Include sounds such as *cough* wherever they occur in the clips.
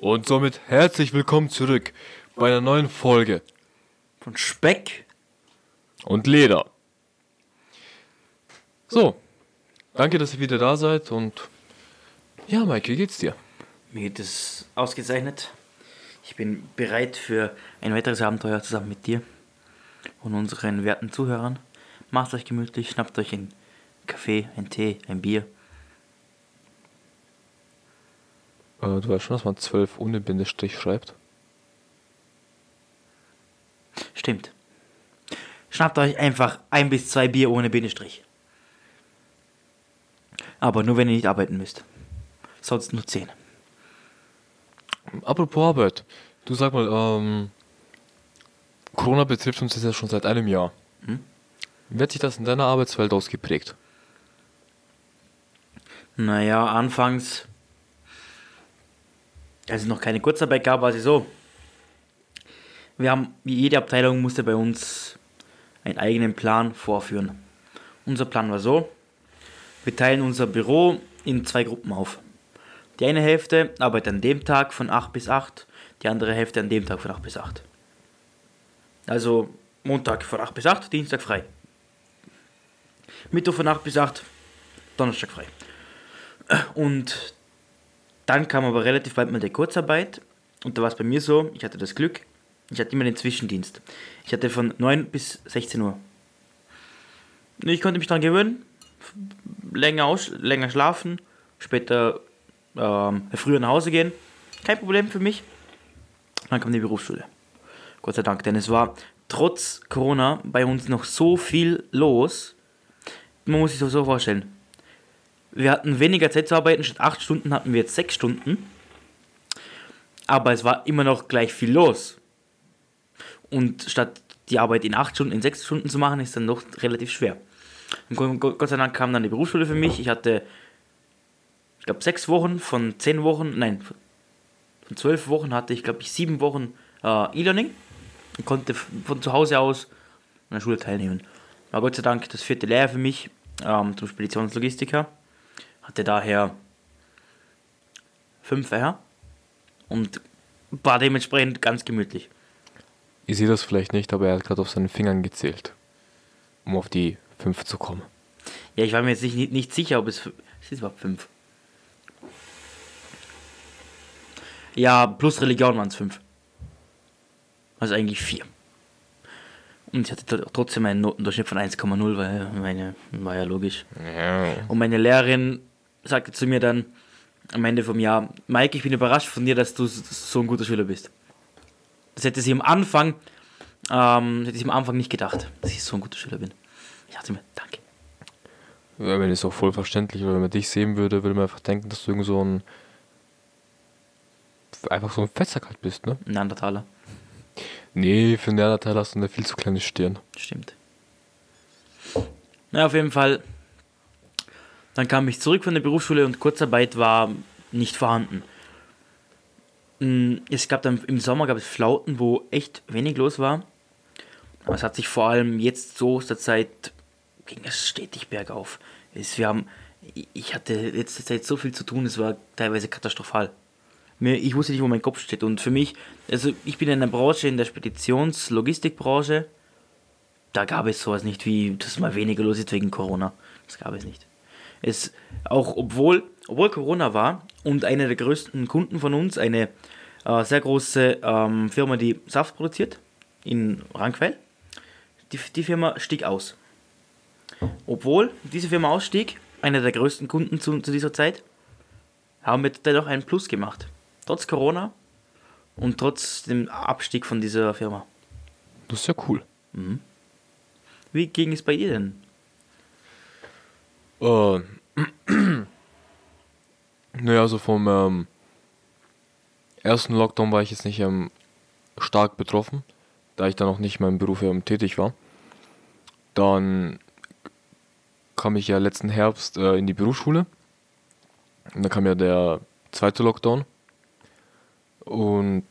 Und somit herzlich willkommen zurück bei einer neuen Folge Von Speck? und Leder. So, danke, dass ihr wieder da seid und ja, Mike, wie geht's dir? Mir geht es ausgezeichnet. Ich bin bereit für ein weiteres Abenteuer zusammen mit dir und unseren werten Zuhörern. Macht euch gemütlich, schnappt euch einen Kaffee, einen Tee, ein Bier. Äh, du weißt schon, dass man 12 ohne Bindestrich schreibt. Stimmt. Schnappt euch einfach ein bis zwei Bier ohne Bindestrich. Aber nur wenn ihr nicht arbeiten müsst. Sonst nur zehn. Apropos Arbeit, du sag mal, ähm, Corona betrifft uns jetzt ja schon seit einem Jahr. Hm? Wie hat sich das in deiner Arbeitswelt ausgeprägt? Naja, anfangs, als es noch keine Kurzarbeit gab, war es so. Wir haben, wie jede Abteilung musste bei uns einen eigenen Plan vorführen. Unser Plan war so, wir teilen unser Büro in zwei Gruppen auf. Die eine Hälfte arbeitet an dem Tag von 8 bis 8, die andere Hälfte an dem Tag von 8 bis 8. Also Montag von 8 bis 8, Dienstag frei. Mittwoch von 8 bis 8, Donnerstag frei. Und dann kam aber relativ bald mal die Kurzarbeit. Und da war es bei mir so, ich hatte das Glück, ich hatte immer den Zwischendienst. Ich hatte von 9 bis 16 Uhr. Ich konnte mich daran gewöhnen, länger, aus, länger schlafen, später ähm, früher nach Hause gehen. Kein Problem für mich. Dann kam die Berufsschule. Gott sei Dank, denn es war trotz Corona bei uns noch so viel los. Man muss sich das so vorstellen. Wir hatten weniger Zeit zu arbeiten, statt 8 Stunden hatten wir jetzt 6 Stunden. Aber es war immer noch gleich viel los. Und statt die Arbeit in 8 Stunden, in 6 Stunden zu machen, ist dann noch relativ schwer. Und Gott sei Dank kam dann die Berufsschule für mich. Ich hatte, ich glaube, 6 Wochen von 10 Wochen, nein, von 12 Wochen hatte ich, glaube ich, 7 Wochen äh, E-Learning. Und konnte von zu Hause aus an der Schule teilnehmen. War Gott sei Dank das vierte Lehrjahr für mich ähm, zum Speditionslogistiker. Hatte daher 5 Fächer und war dementsprechend ganz gemütlich. Ich sehe das vielleicht nicht, aber er hat gerade auf seinen Fingern gezählt, um auf die 5 zu kommen. Ja, ich war mir jetzt nicht, nicht sicher, ob es. Es ist überhaupt 5. Ja, plus Religion waren es 5. Also eigentlich 4. Und ich hatte tr- trotzdem einen Notendurchschnitt von 1,0, weil meine, war ja logisch. Ja. Und meine Lehrerin sagte zu mir dann am Ende vom Jahr, Mike, ich bin überrascht von dir, dass du so ein guter Schüler bist. Das hätte sie am Anfang, ähm, hätte sie am Anfang nicht gedacht, dass ich so ein guter Schüler bin. Ich dachte mir, danke. Ja, wenn es auch voll verständlich, weil wenn man dich sehen würde, würde man einfach denken, dass du irgend so ein einfach so ein Fettsack halt bist, ne? Neandertaler. Nee, für einen Neandertal hast du eine viel zu kleine Stirn. Stimmt. Na, auf jeden Fall. Dann kam ich zurück von der Berufsschule und Kurzarbeit war nicht vorhanden. Mm, Es gab dann im Sommer gab es Flauten, wo echt wenig los war. Aber es hat sich vor allem jetzt so aus der Zeit ging es stetig bergauf. Es, wir haben, ich hatte letzte Zeit so viel zu tun, es war teilweise katastrophal. Ich wusste nicht, wo mein Kopf steht. Und für mich, also ich bin in einer Branche, in der Speditions-Logistikbranche, da gab es sowas nicht wie, dass mal weniger los ist wegen Corona. Das gab es nicht. Es, auch obwohl, obwohl Corona war und einer der größten Kunden von uns, eine äh, sehr große ähm, Firma, die Saft produziert, in Rankwell, die, die Firma stieg aus. Obwohl diese Firma ausstieg, einer der größten Kunden zu, zu dieser Zeit, haben wir dennoch einen Plus gemacht. Trotz Corona und trotz dem Abstieg von dieser Firma. Das ist ja cool. Wie ging es bei ihr denn? Äh, naja, also vom ähm, ersten Lockdown war ich jetzt nicht ähm, stark betroffen, da ich dann auch nicht in meinem Beruf ähm, tätig war. Dann kam ich ja letzten Herbst äh, in die Berufsschule. Und dann kam ja der zweite Lockdown. Und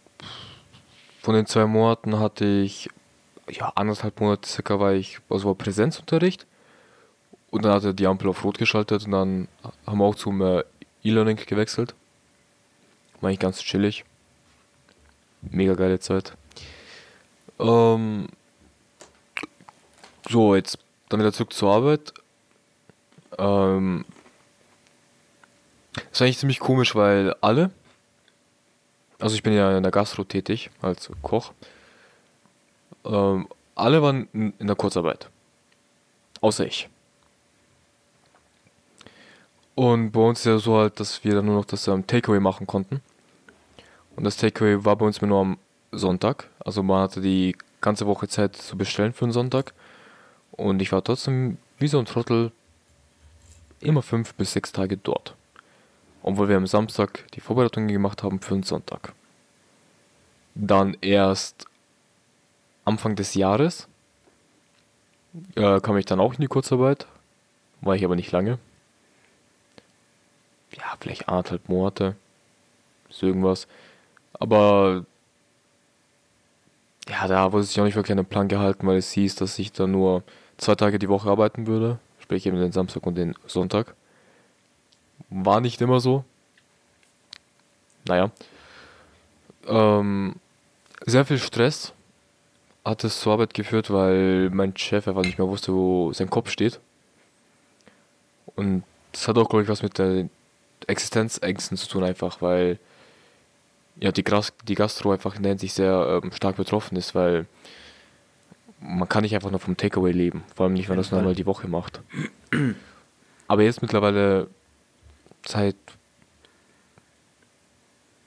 von den zwei Monaten hatte ich, ja, anderthalb Monate circa war ich, also war Präsenzunterricht. Und dann hat er die Ampel auf Rot geschaltet und dann haben wir auch zum äh, E-Learning gewechselt. War eigentlich ganz chillig. mega geile Zeit. Ähm, so, jetzt dann wieder zurück zur Arbeit. Ähm, ist eigentlich ziemlich komisch, weil alle, also ich bin ja in der Gastro tätig als Koch, ähm, alle waren in der Kurzarbeit. Außer ich. Und bei uns ist ja so halt, dass wir dann nur noch das ähm, Takeaway machen konnten. Und das Takeaway war bei uns nur am Sonntag. Also man hatte die ganze Woche Zeit zu bestellen für den Sonntag. Und ich war trotzdem wie so ein Trottel immer fünf bis sechs Tage dort. Obwohl wir am Samstag die Vorbereitungen gemacht haben für den Sonntag. Dann erst Anfang des Jahres äh, kam ich dann auch in die Kurzarbeit. War ich aber nicht lange. Ja, vielleicht anderthalb Monate. So irgendwas. Aber ja, da wurde sich auch nicht wirklich an den Plan gehalten, weil es hieß, dass ich da nur zwei Tage die Woche arbeiten würde. Sprich eben den Samstag und den Sonntag. War nicht immer so. Naja. Ähm, sehr viel Stress hat es zur Arbeit geführt, weil mein Chef einfach nicht mehr wusste, wo sein Kopf steht. Und das hat auch, glaube ich, was mit der Existenzängsten zu tun, einfach, weil ja, die, Gras die Gastro einfach in der Hinsicht sehr ähm, stark betroffen ist, weil man kann nicht einfach nur vom Takeaway leben, vor allem nicht, wenn man das nur einmal die Woche macht. Aber jetzt mittlerweile seit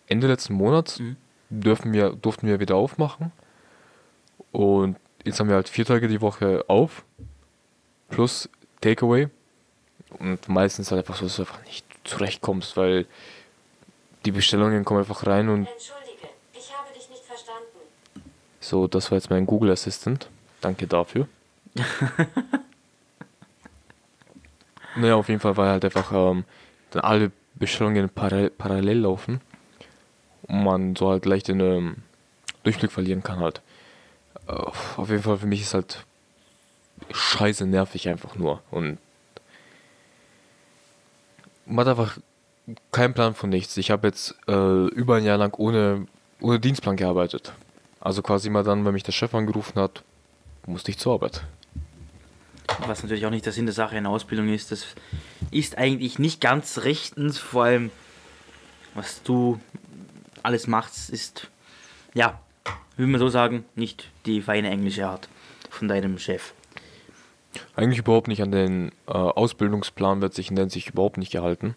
Ende letzten Monats Mhm. dürfen wir, durften wir wieder aufmachen. Und jetzt haben wir halt vier Tage die Woche auf, plus Takeaway. Und meistens halt einfach so, dass du einfach nicht zurechtkommst, weil die Bestellungen kommen einfach rein und Entschuldige, ich habe dich nicht verstanden. so, das war jetzt mein Google Assistant. Danke dafür. *laughs* naja, auf jeden Fall, weil halt einfach ähm, dann alle Bestellungen parallel, parallel laufen und man so halt leicht den ähm, Durchblick verlieren kann halt. Äh, auf jeden Fall für mich ist halt scheiße nervig einfach nur und man hat einfach keinen Plan von nichts. Ich habe jetzt äh, über ein Jahr lang ohne, ohne Dienstplan gearbeitet. Also quasi immer dann, wenn mich der Chef angerufen hat, musste ich zur Arbeit. Was natürlich auch nicht der Sinn der Sache in der Ausbildung ist. Das ist eigentlich nicht ganz rechtens, vor allem was du alles machst, ist, ja, will man so sagen, nicht die feine englische Art von deinem Chef. Eigentlich überhaupt nicht an den äh, Ausbildungsplan wird sich in der Hinsicht überhaupt nicht gehalten.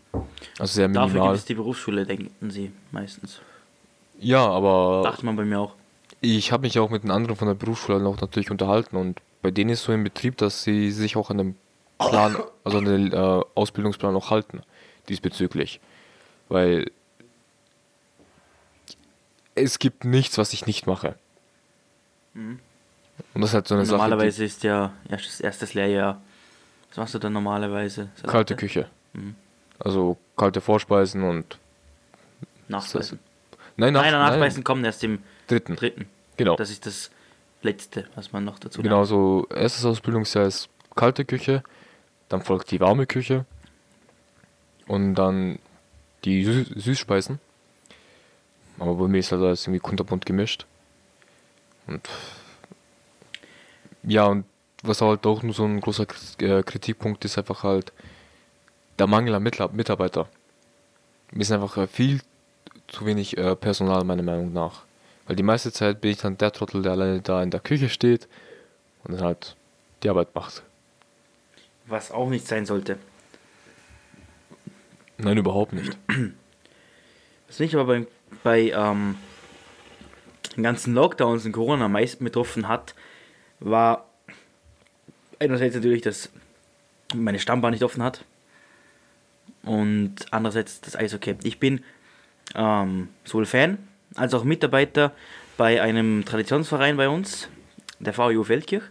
Also sehr Dafür minimal. gibt es die Berufsschule, denken sie meistens. Ja, aber Dachte man bei mir auch. ich habe mich auch mit den anderen von der Berufsschule noch natürlich unterhalten und bei denen ist so im Betrieb, dass sie sich auch an den Plan, also an den äh, Ausbildungsplan auch halten diesbezüglich. Weil es gibt nichts, was ich nicht mache. Und das ist halt so eine Sache. Normalerweise ist ja erstes, erstes Lehrjahr. Was machst du dann normalerweise? Die kalte Küche. Also kalte Vorspeisen und Nachspeisen. nein, nach, Nein, Nachspeisen kommen erst im dritten. dritten. Genau. Das ist das Letzte, was man noch dazu Genau, so erstes Ausbildungsjahr ist kalte Küche, dann folgt die warme Küche und dann die Sü Süßspeisen. Aber bei mir ist halt alles irgendwie kunterbunt gemischt. Und ja, und was halt auch nur so ein großer äh, Kritikpunkt ist, einfach halt der Mangel an Mitarbeiter. Wir sind einfach äh, viel zu wenig äh, Personal, meiner Meinung nach. Weil die meiste Zeit bin ich dann der Trottel, der alleine da in der Küche steht und dann halt die Arbeit macht. Was auch nicht sein sollte. Nein, überhaupt nicht. *clears throat* Was mich aber bei, bei ähm, den ganzen Lockdowns und Corona am meisten betroffen hat, war einerseits natürlich, dass meine Stammbahn nicht offen hat und andererseits das Eishockey. Ich bin ähm, sowohl Fan als auch Mitarbeiter bei einem Traditionsverein bei uns, der VU Feldkirch.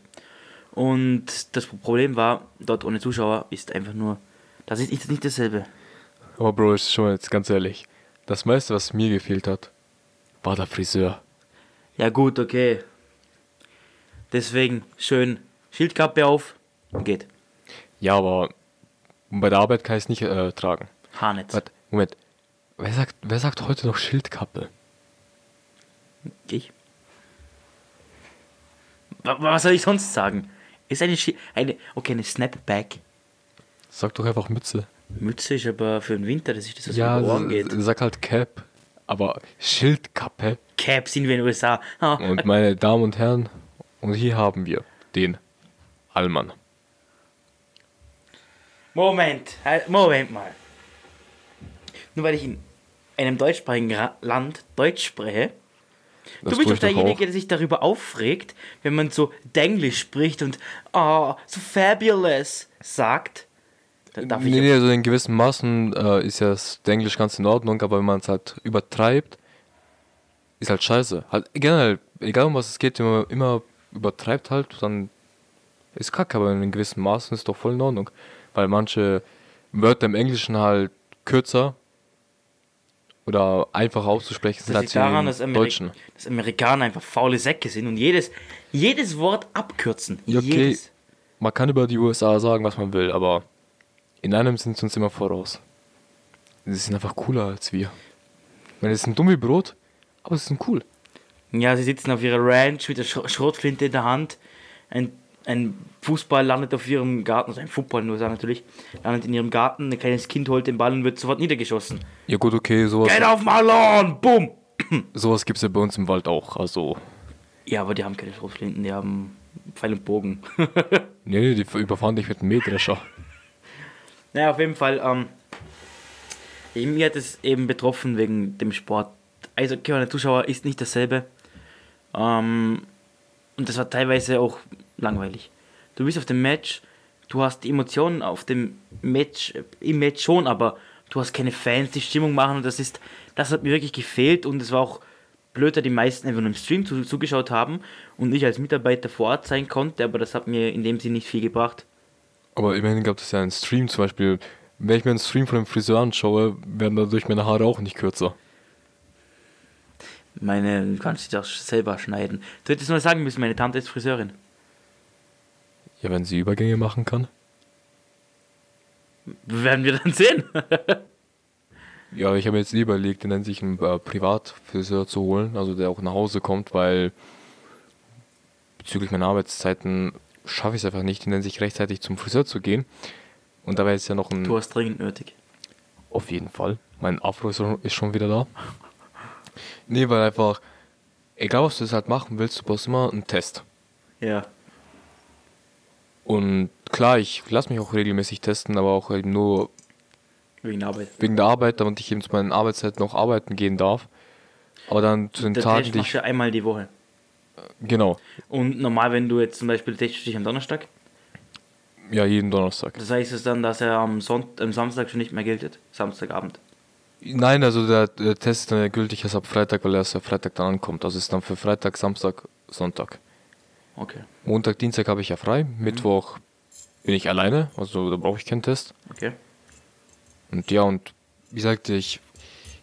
Und das Problem war, dort ohne Zuschauer ist einfach nur, das ist ist nicht dasselbe. Aber Bro, ist schon jetzt ganz ehrlich. Das meiste, was mir gefehlt hat, war der Friseur. Ja gut, okay. Deswegen schön Schildkappe auf und geht. Ja, aber bei der Arbeit kann ich es nicht äh, tragen. Haarnetz. Warte, Moment. Wer sagt, wer sagt heute noch Schildkappe? Ich. Wa- Was soll ich sonst sagen? Ist eine, Schi- eine okay, eine Snapback. Sag doch einfach Mütze. Mütze ist aber für den Winter, das ist das, was Ja, über Ohren geht. sag halt Cap. Aber Schildkappe. Cap sind wir in den USA. Ah, Und meine Damen und Herren, und hier haben wir den Allmann. Moment, halt, Moment mal. Nur weil ich in einem deutschsprachigen Ra Land Deutsch spreche, Das du bist doch ich doch derjenige, auch. der sich darüber aufregt, wenn man so Denglisch spricht und oh, so fabulous sagt. Dann darf Nee, nee, also in gewissen Maßen äh, ist ja das Englisch ganz in Ordnung, aber wenn man es halt übertreibt, ist halt scheiße. Halt generell, egal um was es geht, man immer übertreibt halt, dann ist kacke, aber in gewissen Maßen ist doch voll in Ordnung. Weil manche Wörter im Englischen halt kürzer oder einfacher auszusprechen sind als daran, dass, Ameri Deutschen. dass Amerikaner einfach faule Säcke sind und jedes, jedes Wort abkürzen. Ja, okay. Jedes. Man kann über die USA sagen, was man will, aber in einem sind sie uns immer voraus. Sie sind einfach cooler als wir. Ich meine, sie sind dumm wie Brot, aber sie sind cool. Ja, sie sitzen auf ihrer Ranch mit der Sch Schrotflinte in der Hand. Ein, ein Fußball landet auf ihrem Garten, also ein Football nur sagen natürlich, landet in ihrem Garten. Ein kleines Kind holt den Ball und wird sofort niedergeschossen. Ja gut, okay, sowas, Get off my lawn! Boom! *clears throat* *clears throat* sowas gibt es ja bei uns im Wald auch. Also, Ja, aber die haben keine Schrotflinten, die haben Pfeil und Bogen. *laughs* nee, nee, die überfahren dich mit einem Mähdrescher. *laughs* naja, auf jeden Fall, ähm, mir hat es eben betroffen wegen dem Sport. Also, okay, der Zuschauer ist nicht dasselbe. Ähm, und das war teilweise auch langweilig. Du bist auf dem Match, du hast die Emotionen auf dem Match, im Match schon, aber du hast keine Fans, die Stimmung machen und das ist, das hat mir wirklich gefehlt und es war auch blöd, da die meisten einfach nur im Stream zu, zugeschaut haben und ich als Mitarbeiter vor Ort sein konnte, aber das hat mir in dem Sinne nicht viel gebracht. Aber immerhin gab es ja einen Stream zum Beispiel. Wenn ich mir einen Stream von einem Friseur anschaue, werden dadurch meine Haare auch nicht kürzer. Meine, du kannst dich das selber schneiden. Du hättest nur sagen müssen, meine Tante ist Friseurin. Ja, wenn sie Übergänge machen kann. Werden wir dann sehen. *laughs* Ja, ich habe mir jetzt lieber überlegt, den sich einen äh, Privatfriseur zu holen, also der auch nach Hause kommt, weil bezüglich meiner Arbeitszeiten schaffe ich es einfach nicht, in sich rechtzeitig zum Friseur zu gehen. Und dabei ist ja noch ein. Du hast dringend nötig. Auf jeden Fall. Mein Afro ist schon wieder da. Nee, weil einfach, egal was du jetzt halt machen willst, du brauchst immer einen Test. Ja. Und klar, ich lasse mich auch regelmäßig testen, aber auch eben nur Wegen der Arbeit. wegen der Arbeit, damit ich eben zu meinen Arbeitszeiten noch arbeiten gehen darf. Aber dann zu den Der Tagen, Test die ich. ja einmal die Woche. Genau. Und normal, wenn du jetzt zum Beispiel testest dich am Donnerstag, Ja, jeden Donnerstag. das heißt es dann, dass er am, Sonnt am Samstag schon nicht mehr gilt. Samstagabend. Nein, also der, der Test ist dann gültig erst ab Freitag, weil er erst am Freitag dann ankommt. Also ist dann für Freitag, Samstag, Sonntag. Okay. Montag, Dienstag habe ich ja frei. Mittwoch bin ich alleine, also da brauche ich keinen Test. Okay. Und ja, und wie sagte ich,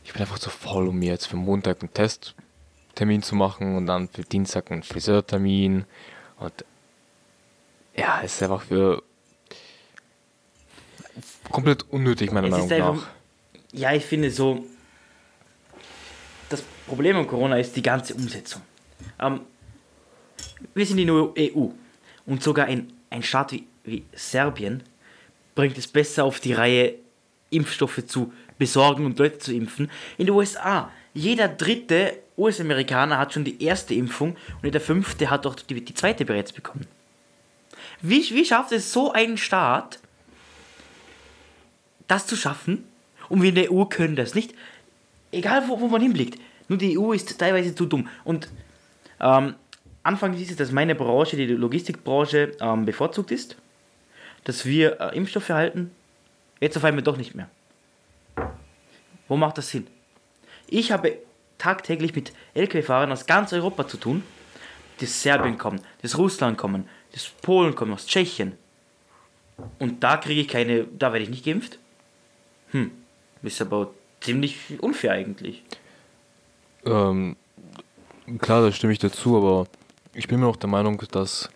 ich bin einfach zu faul, um mir jetzt für Montag einen Testtermin zu machen und dann für Dienstag einen Friseurtermin. Und ja, es ist einfach für komplett unnötig, meiner Es Meinung nach. Ja, ich finde so, das Problem an Corona ist die ganze Umsetzung. Ähm, wir sind in der EU und sogar ein, ein Staat wie, wie Serbien bringt es besser auf die Reihe, Impfstoffe zu besorgen und Leute zu impfen. In den USA, jeder dritte US-Amerikaner hat schon die erste Impfung und jeder fünfte hat auch die, die zweite bereits bekommen. Wie, wie schafft es so ein Staat, das zu schaffen? Und wir in der EU können das nicht. Egal, wo, wo man hinblickt. Nur die EU ist teilweise zu dumm. Und ähm, anfangs ist es, dass meine Branche, die Logistikbranche, ähm, bevorzugt ist. Dass wir äh, Impfstoffe erhalten. Jetzt auf einmal doch nicht mehr. Wo macht das Sinn? Ich habe tagtäglich mit Lkw-Fahrern aus ganz Europa zu tun, die aus Serbien kommen, die aus Russland kommen, die aus Polen kommen, aus Tschechien. Und da kriege ich keine, da werde ich nicht geimpft. Hm, ist aber ziemlich unfair eigentlich. Ähm, klar, da stimme ich dazu, aber ich bin mir auch der Meinung, dass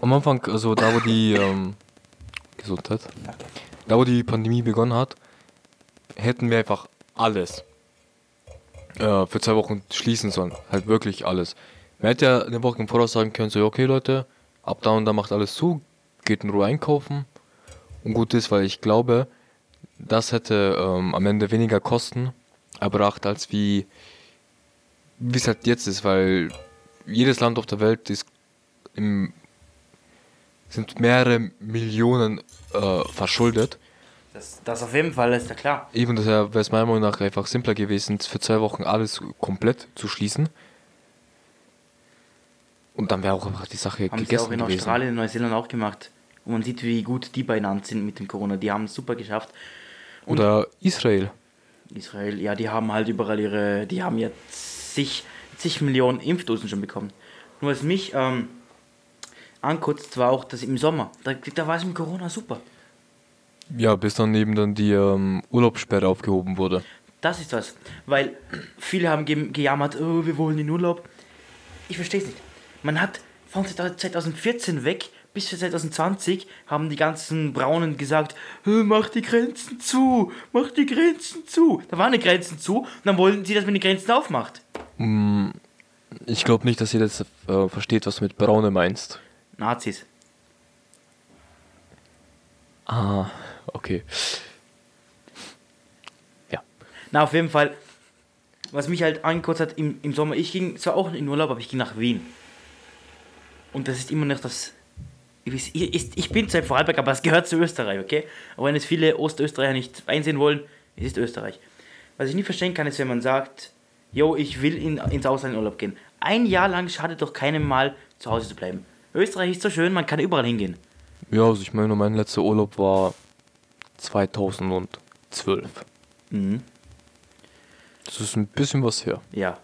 am Anfang, also da wo die *laughs* ähm, Gesundheit, da wo die Pandemie begonnen hat, hätten wir einfach alles. äh, für zwei Wochen schließen sollen. Halt wirklich alles. Man hätte ja eine Woche im Voraus sagen können, so, okay Leute, ab da und da macht alles zu, geht in Ruhe einkaufen und gut ist, weil ich glaube, das hätte ähm, am Ende weniger Kosten erbracht, als wie es halt jetzt ist, weil jedes Land auf der Welt ist im, sind mehrere Millionen äh, verschuldet. Das, das auf jeden Fall ist ja klar. Eben daher wäre es meiner Meinung nach einfach simpler gewesen, für zwei Wochen alles komplett zu schließen. Und dann wäre auch einfach die Sache Haben sie gegessen auch in gewesen. Australien und Neuseeland auch gemacht. Und man sieht, wie gut die beieinander sind mit dem Corona. Die haben es super geschafft. Und Oder Israel. Israel, ja, die haben halt überall ihre, die haben jetzt zig, zig Millionen Impfdosen schon bekommen. Nur was mich ähm, ankotzt, war auch das im Sommer. Da, da war es mit Corona super. Ja, bis dann eben dann die ähm, Urlaubssperre aufgehoben wurde. Das ist was. Weil viele haben ge gejammert, oh, wir wollen in Urlaub. Ich verstehe es nicht. Man hat von 2014 weg bis 2020 haben die ganzen Braunen gesagt, "Äh, mach die Grenzen zu, mach die Grenzen zu. Da waren die Grenzen zu und dann wollten sie, dass man die Grenzen aufmacht. Ich glaube nicht, dass jeder jetzt, äh, versteht, was du mit Braune meinst. Nazis. Ah, okay. Ja. Na, auf jeden Fall, was mich halt angekotzt hat im, im Sommer, ich ging zwar auch in Urlaub, aber ich ging nach Wien. Und das ist immer noch das. Ich, ich, ich- bin zwar in Vorarlberg, aber es gehört zu Österreich, okay? Aber wenn es viele Ostösterreicher nicht einsehen wollen, es ist Österreich. Was ich nicht verstehen kann, ist, wenn man sagt, yo, ich will in, ins Ausland in Urlaub gehen. Ein Jahr lang schadet doch keinem mal, zu Hause zu bleiben. Österreich ist so schön, man kann überall hingehen. Ja, also ich meine, mein letzter Urlaub war 2012. Mhm. Das ist ein bisschen was her. Ja.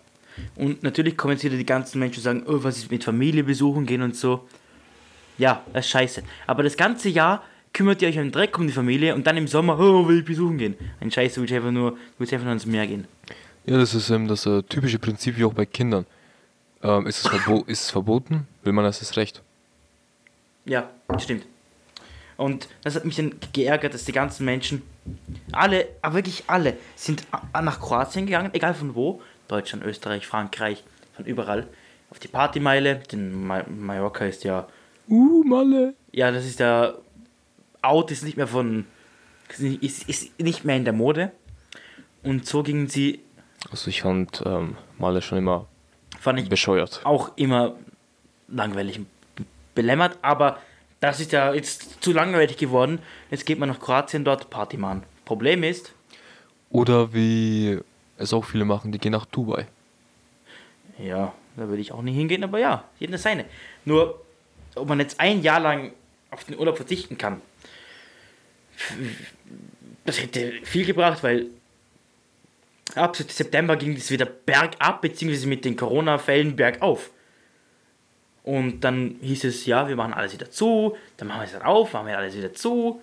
Und natürlich kommen jetzt wieder die ganzen Menschen und sagen, oh, was ist mit Familie besuchen gehen und so. Ja, das ist scheiße. Aber das ganze Jahr kümmert ihr euch um den Dreck um die Familie und dann im Sommer, oh, will ich besuchen gehen. Ein Scheiße, du willst einfach nur, du willst einfach nur ins Meer gehen. Ja, das ist ähm, das äh, typische Prinzip wie auch bei Kindern. Ähm, ist, es verbo *laughs* ist es verboten, will man das ist recht. Ja, stimmt. Und das hat mich dann geärgert, dass die ganzen Menschen, alle, aber wirklich alle, sind nach Kroatien gegangen, egal von wo, Deutschland, Österreich, Frankreich, von überall, auf die Partymeile, denn Ma Mallorca ist ja Uh, Malle. ja, das ist der Out ist nicht mehr von ist, ist nicht mehr in der Mode und so gingen sie Also ich fand ähm, Malle schon immer fand ich bescheuert. auch immer langweilig und belämmert, aber das ist ja jetzt zu langweilig geworden. Jetzt geht man nach Kroatien dort Party machen. Problem ist, Oder wie es auch viele machen, die gehen nach Dubai. ja, da würde ich auch nicht hingehen, aber ja, jeder seine. Nur, ob man jetzt ein Jahr lang auf den Urlaub verzichten kann, das hätte viel gebracht, weil ab September ging es wieder bergab, beziehungsweise mit den Corona-Fällen bergauf. Und dann hieß es, ja, wir machen alles wieder zu, dann machen wir es dann auf, machen wir alles wieder zu.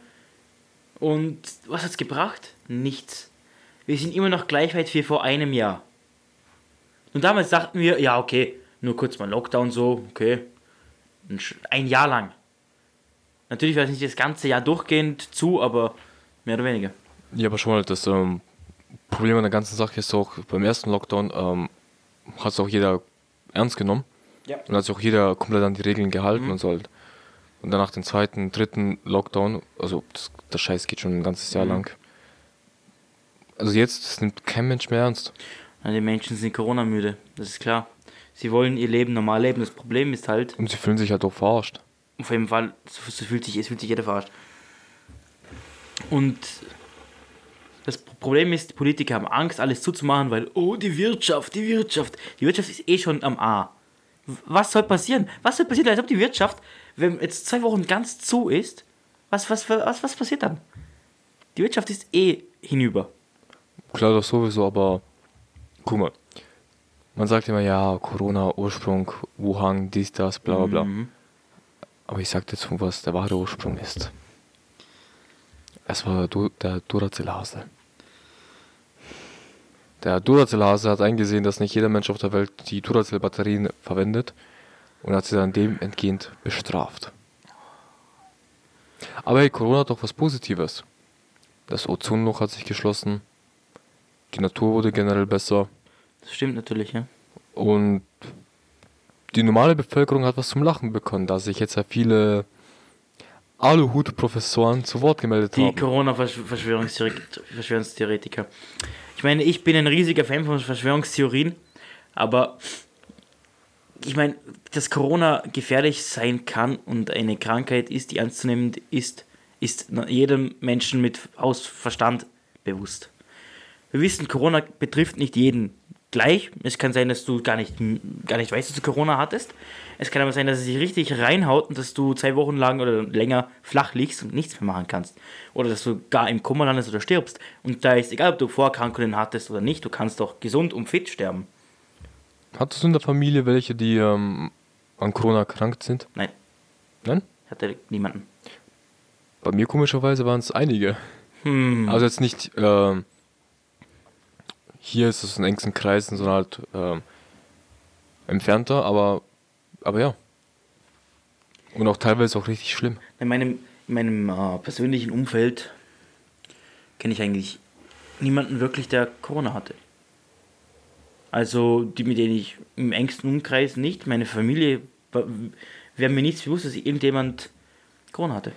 Und was hat es gebracht? Nichts. Wir sind immer noch gleich weit wie vor einem Jahr. Und damals dachten wir, ja, okay, nur kurz mal Lockdown so, okay. Ein Jahr lang. Natürlich war es nicht das ganze Jahr durchgehend zu, aber mehr oder weniger. Ja, aber schon mal, das ähm, Problem an der ganzen Sache ist auch, beim ersten Lockdown ähm, hat es auch jeder ernst genommen. Ja. Und hat sich auch jeder komplett an die Regeln gehalten und so halt. Und danach den zweiten, dritten Lockdown, also das, der Scheiß geht schon ein ganzes Jahr lang. Also jetzt, das nimmt kein Mensch mehr ernst. Ja, Die Menschen sind Corona-müde, das ist klar. Sie wollen ihr Leben normal leben. Das Problem ist halt, Und sie fühlen sich halt auch verarscht. auf jeden Fall, so, fühlt sich, es fühlt sich jeder verarscht. Und das Problem ist, die Politiker haben Angst, alles zuzumachen, weil, oh, die Wirtschaft, die Wirtschaft. Die Wirtschaft ist eh schon am A. Was soll passieren? Was soll passieren, als ob die Wirtschaft, wenn jetzt zwei Wochen ganz zu ist, was, was, was, was passiert dann? Die Wirtschaft ist eh hinüber. Klar, das sowieso, aber guck mal. Man sagt immer, ja, Corona, Ursprung, Wuhan, dies, das, bla bla bla. Mhm. Aber ich sag dir jetzt, was der wahre Ursprung ist. Es war der Duracell-Hase. Der Duracell-Hase hat eingesehen, dass nicht jeder Mensch auf der Welt die Duracell-Batterien verwendet und hat sie dann dementgehend bestraft. Aber hey, Corona hat auch was Positives. Das Ozonloch hat sich geschlossen, die Natur wurde generell besser. Das stimmt natürlich, ja. Und die normale Bevölkerung hat was zum Lachen bekommen, da sich jetzt ja viele Aluhut-Professoren zu Wort gemeldet Die haben. Corona-Verschwörungstheoretiker. Ich meine, ich bin ein riesiger Fan von Verschwörungstheorien, aber ich meine, dass Corona gefährlich sein kann und eine Krankheit ist, die ernst zu nehmen ist, ist jedem Menschen mit Hausverstand bewusst. Wir wissen, Corona betrifft nicht jeden gleich. Es kann sein, dass du gar nicht, gar nicht weißt, dass du Corona hattest. Es kann aber sein, dass es sich richtig reinhaut und dass du zwei Wochen lang oder länger flach liegst und nichts mehr machen kannst. Oder dass du gar im Koma landest oder stirbst. Und da ist egal, ob du Vorerkrankungen hattest oder nicht, du kannst doch gesund und fit sterben. Hattest du in der Familie welche, die ähm, an Corona erkrankt sind? Nein, Nein? ich hatte niemanden. Bei mir komischerweise waren es einige. Hm. Also jetzt nicht ähm, hier ist es in engsten Kreisen, sondern halt ähm, entfernter, aber, aber ja. Und auch teilweise auch richtig schlimm. In meinem, in meinem äh, persönlichen Umfeld kenne ich eigentlich niemanden wirklich, der Corona hatte. Also die, mit denen ich im engsten Umkreis nicht, meine Familie, wäre mir nichts bewusst, dass irgendjemand Corona hatte.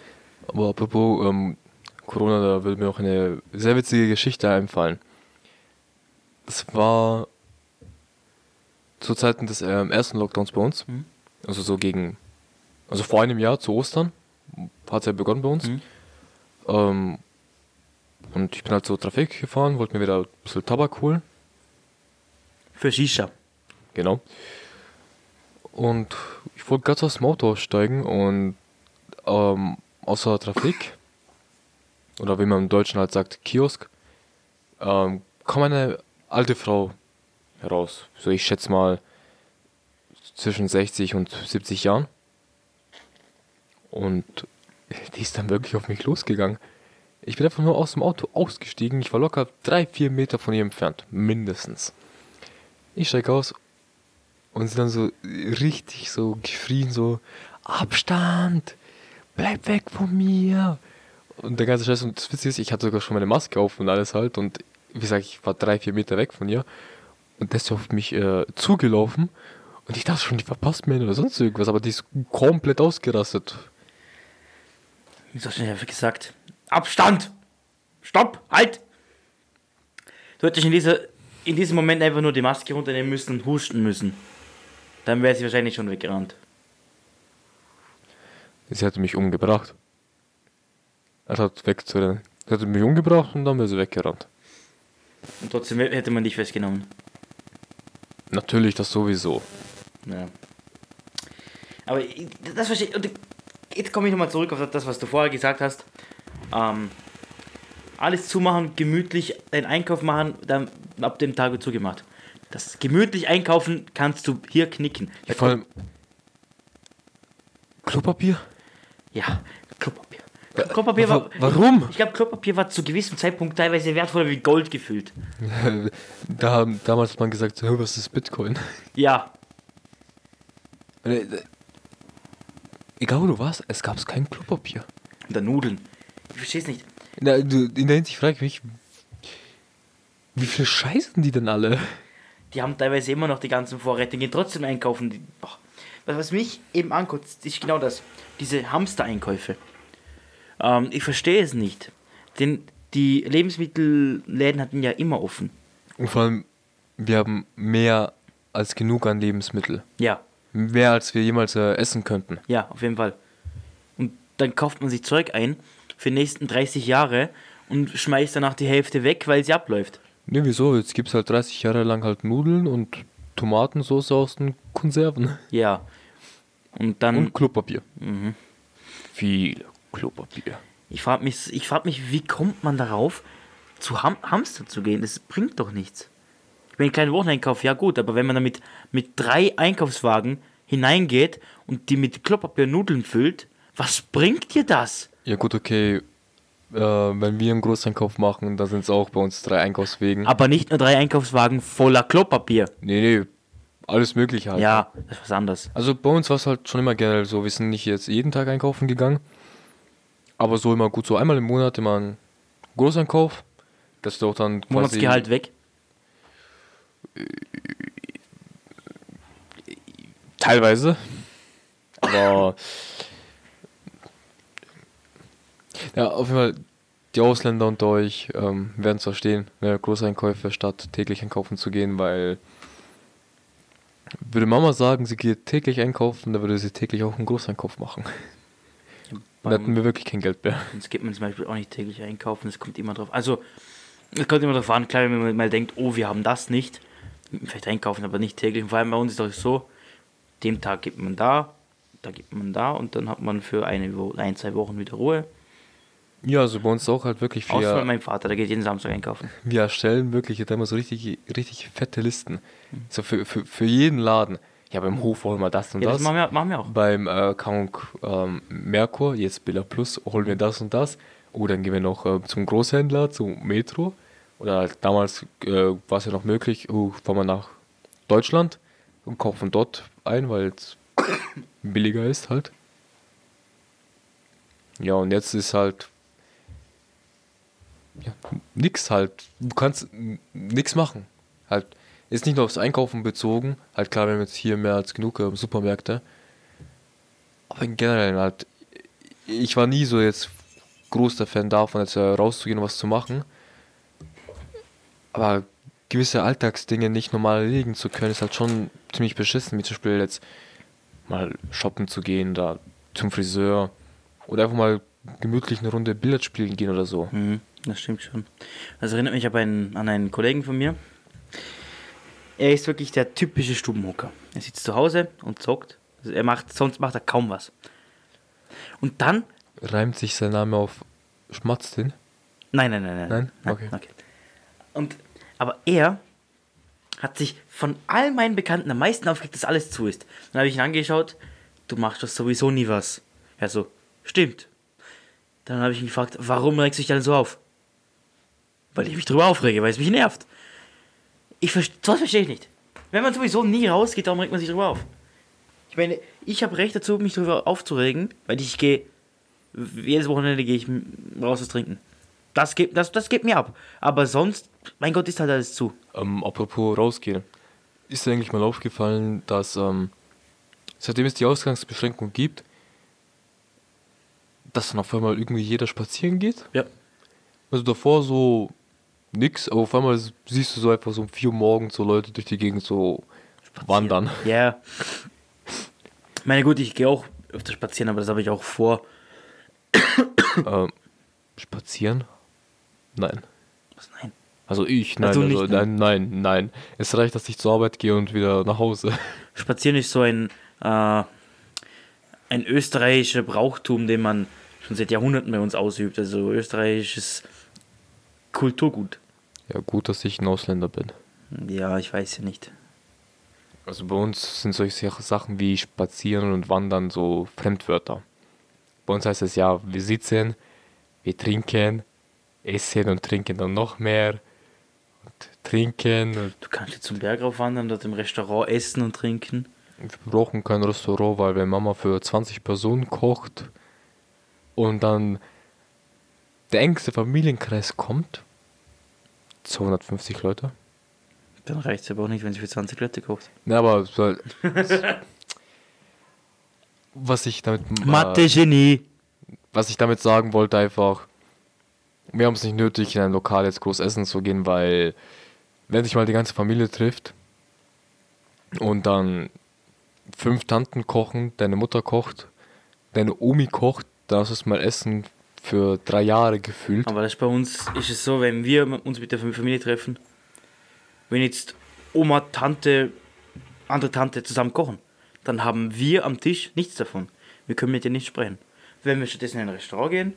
Aber apropos ähm, Corona, da würde mir auch eine sehr witzige Geschichte einfallen. Es war zu Zeiten des ähm, ersten Lockdowns bei uns, Mhm. also so gegen, also vor einem Jahr zu Ostern, hat es ja begonnen bei uns. Mhm. Ähm, und ich bin halt so Trafik gefahren, wollte mir wieder ein bisschen Tabak holen. Für Shisha. Genau. Und ich wollte ganz aus dem Auto aussteigen und ähm, außer Trafik, oder wie man im Deutschen halt sagt, Kiosk, ähm, kam eine alte Frau heraus. So ich schätze mal zwischen 60 und 70 Jahren. Und die ist dann wirklich auf mich losgegangen. Ich bin einfach nur aus dem Auto ausgestiegen. Ich war locker drei, vier Meter von ihr entfernt. Mindestens. Ich steige aus und sie dann so richtig so geschrien, so Abstand, bleib weg von mir. Und der ganze Scheiß, und das Witzige ist, ich hatte sogar schon meine Maske auf und alles halt. Und wie gesagt, ich war drei, vier Meter weg von ihr. Und das ist auf mich äh, zugelaufen. Und ich dachte schon, die verpasst mir oder sonst irgendwas. Aber die ist komplett ausgerastet. So schnell einfach gesagt. Abstand! Stopp! Halt! Du hättest in, dieser, in diesem Moment einfach nur die Maske runternehmen müssen und husten müssen. Dann wäre sie wahrscheinlich schon weggerannt. Sie hätte mich umgebracht. Anstatt wegzurennen. Sie hätte mich umgebracht und dann wäre sie weggerannt. Und trotzdem hätte man dich festgenommen. Natürlich, das sowieso. Ja. Aber das verstehe ich. Und jetzt komme ich nochmal zurück auf das, was du vorher gesagt hast. Ähm, alles zumachen, gemütlich einen Einkauf machen, dann ab dem Tag wird zugemacht. Das gemütlich einkaufen kannst du hier knicken. Ja, vor allem. Klopapier? Ja, Klopapier. Klopapier wa- war. warum? Ich glaube, Klopapier war zu gewissem Zeitpunkt teilweise wertvoller wie Gold gefüllt. *laughs* Da, damals hat man gesagt, "Hä, was ist Bitcoin? *laughs* Ja, Äh, Egal wo du warst, es gab kein Klopapier. oder Nudeln. Ich verstehe es nicht. Na, du, in der Hinsicht frage ich mich, wie viel scheißen die denn alle? Die haben teilweise immer noch die ganzen Vorräte, gehen trotzdem einkaufen. Die, was mich eben ankotzt, ist genau das. Diese Hamster-Einkäufe. Ähm, ich verstehe es nicht. Denn die Lebensmittelläden hatten ja immer offen. Und vor allem, wir haben mehr als genug an Lebensmittel. Ja, Mehr als wir jemals äh, essen könnten. ja, auf jeden Fall. Und dann kauft man sich Zeug ein für die nächsten 30 Jahre und schmeißt danach die Hälfte weg, weil sie abläuft. Ne, wieso? Jetzt gibt es halt 30 Jahre lang halt Nudeln und Tomatensauce aus den Konserven. Ja. Und dann. Und Klopapier. Mhm. Viel Klopapier. Ich frage mich, ich frag mich, wie kommt man darauf, zu Ham Hamster zu gehen? Das bringt doch nichts. Ich meine, einen kleinen Wocheneinkauf, ja gut, aber wenn man damit mit drei Einkaufswagen hineingeht und die mit Klopapier Nudeln füllt, was bringt dir das? Ja gut, okay. Äh, wenn wir einen Großeinkauf machen, dann sind es auch bei uns drei Einkaufswegen. Aber nicht nur drei Einkaufswagen voller Klopapier. Nee, nee. Alles mögliche halt. Ja, das ist was anderes. Also bei uns war es halt schon immer generell so. Wir sind nicht jetzt jeden Tag einkaufen gegangen. Aber so immer gut, so einmal im Monat immer ein Großeinkauf. Das ist auch dann quasi... Monatsgehalt weg. Teilweise. Aber. Ja, auf jeden Fall, die Ausländer unter euch ähm, werden es verstehen, ne, Großeinkäufe statt täglich einkaufen zu gehen, weil. Würde Mama sagen, sie geht täglich einkaufen, dann würde sie täglich auch einen Großeinkauf machen. Dann hätten wir wirklich kein Geld mehr. Sonst geht man zum Beispiel auch nicht täglich einkaufen, es kommt immer drauf. Also, es kommt immer drauf an, klar, wenn man mal denkt, oh, wir haben das nicht, vielleicht einkaufen, aber nicht täglich. Und vor allem bei uns ist es so, dem Tag gibt man da, da gibt man da und dann hat man für eine ein, zwei Wochen wieder Ruhe. Ja, also bei uns auch halt wirklich Außer wir, mein Vater, der geht jeden Samstag einkaufen. wir erstellen wirklich jetzt immer so richtig, richtig fette Listen. So für, für, für jeden Laden. Ja, beim Hof holen wir das und Ja, das das. machen wir, machen wir auch. Beim äh, ähm, Merkur, jetzt Billa Plus, holen wir das und das. Oder dann gehen wir noch äh, zum Großhändler, zum Metro. Oder halt damals äh, war es ja noch möglich, oh, fahren wir nach Deutschland und kaufen dort ein, weil es *coughs* billiger ist halt. Ja, und jetzt ist halt ja, nix halt. Du kannst n- nix machen. Halt, ist nicht nur aufs Einkaufen bezogen. Halt klar, wir haben jetzt hier mehr als genug ähm, Supermärkte. Aber generell halt, ich war nie so jetzt großer Fan davon, jetzt äh, rauszugehen und was zu machen. Aber gewisse Alltagsdinge nicht normal erledigen zu können, ist halt schon ziemlich beschissen. Wie zum Beispiel jetzt mal shoppen zu gehen, da zum Friseur. Oder einfach mal gemütlich eine Runde Billard spielen gehen oder so. Mhm, das stimmt schon. Das erinnert mich aber an einen Kollegen von mir. Er ist wirklich der typische Stubenhocker. Er sitzt zu Hause und zockt. Also er macht, sonst macht er kaum was. Und dann, Reimt sich sein Name auf Schmatztin? nein, nein, nein, nein. Nein? Okay. Und, aber er hat sich von all meinen Bekannten am meisten aufgeregt, dass alles zu ist. Dann habe ich ihn angeschaut, du machst doch sowieso nie was. Er so, stimmt. Dann habe ich ihn gefragt, warum regst du dich dann so auf? Weil ich mich drüber aufrege, weil es mich nervt. Ich verstehe, das verstehe ich nicht. Wenn man sowieso nie rausgeht, warum regt man sich drüber auf? Ich meine, ich habe Recht dazu, mich drüber aufzuregen, weil ich gehe, jedes Wochenende gehe ich raus was trinken. Das geht, das, das geht mir ab. Aber sonst, mein Gott, ist halt alles zu. Ähm, apropos rausgehen. Ist dir eigentlich mal aufgefallen, dass ähm, seitdem es die Ausgangsbeschränkung gibt, dass dann auf einmal irgendwie jeder spazieren geht? Ja. Also davor so nix, aber auf einmal siehst du so einfach so um 4 Uhr morgens so Leute durch die Gegend so wandern. Ja. Ich meine, gut, ich gehe auch öfter spazieren, aber das habe ich auch vor. ähm, spazieren? Nein. Was, nein. Also ich, nein, Also also ne? nein, nein, nein. Es reicht, dass ich zur Arbeit gehe und wieder nach Hause. *laughs* Spazieren ist so ein, äh, ein österreichischer Brauchtum, den man schon seit Jahrhunderten bei uns ausübt. Also österreichisches Kulturgut. Ja, gut, dass ich ein Ausländer bin. Ja, ich weiß ja nicht. Also bei uns sind solche Sachen wie Spazieren und Wandern so Fremdwörter. Bei uns heißt es ja, wir sitzen, wir trinken, essen und trinken dann noch mehr. Und trinken. Und Du kannst jetzt zum Berg raufwandern, dort im Restaurant essen und trinken. wir brauchen kein Restaurant, weil wenn Mama für 20 Personen kocht und dann der engste Familienkreis kommt, 250 Leute. Dann reicht es aber auch nicht, wenn sie für 20 Leute kocht. Ne, aber was ich damit äh, Mathe-Genie! was ich damit sagen wollte, einfach, wir haben es nicht nötig, in ein Lokal jetzt groß essen zu gehen, weil wenn sich mal die ganze Familie trifft und dann fünf Tanten kochen, deine Mutter kocht, deine Omi kocht, dann hast du es mal Essen für drei Jahre gefühlt. Aber das bei uns ist es so, wenn wir uns mit der Familie treffen, wenn jetzt Oma, Tante, andere Tante zusammen kochen, dann haben wir am Tisch nichts davon. Wir können mit denen nicht sprechen. Wenn wir stattdessen in ein Restaurant gehen,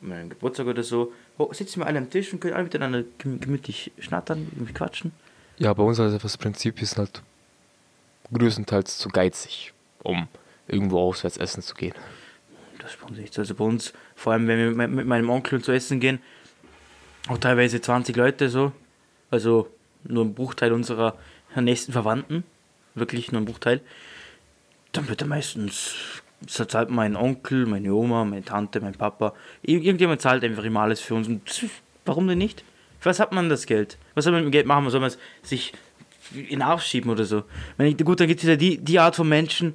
mal einen Geburtstag oder so, wo- sitzen wir alle am Tisch und können alle miteinander gem- gemütlich schnattern, irgendwie quatschen. Ja, bei uns also das Prinzip ist halt größtenteils zu geizig, um irgendwo auswärts essen zu gehen. Das bei uns nicht so. Also bei uns, vor allem wenn wir mit- meinem Onkel zu essen gehen, auch teilweise 20 Leute so, also nur ein Bruchteil unserer nächsten Verwandten, wirklich nur ein Bruchteil, dann wird er meistens, so zahlt mein Onkel, meine Oma, meine Tante, mein Papa, Ir- irgendjemand zahlt einfach immer alles für uns. Und warum denn nicht? Für was hat man das Geld? Was soll man mit dem Geld machen? Soll man es sich in den Arsch schieben oder so. Ich, gut, dann gibt es wieder die, die Art von Menschen,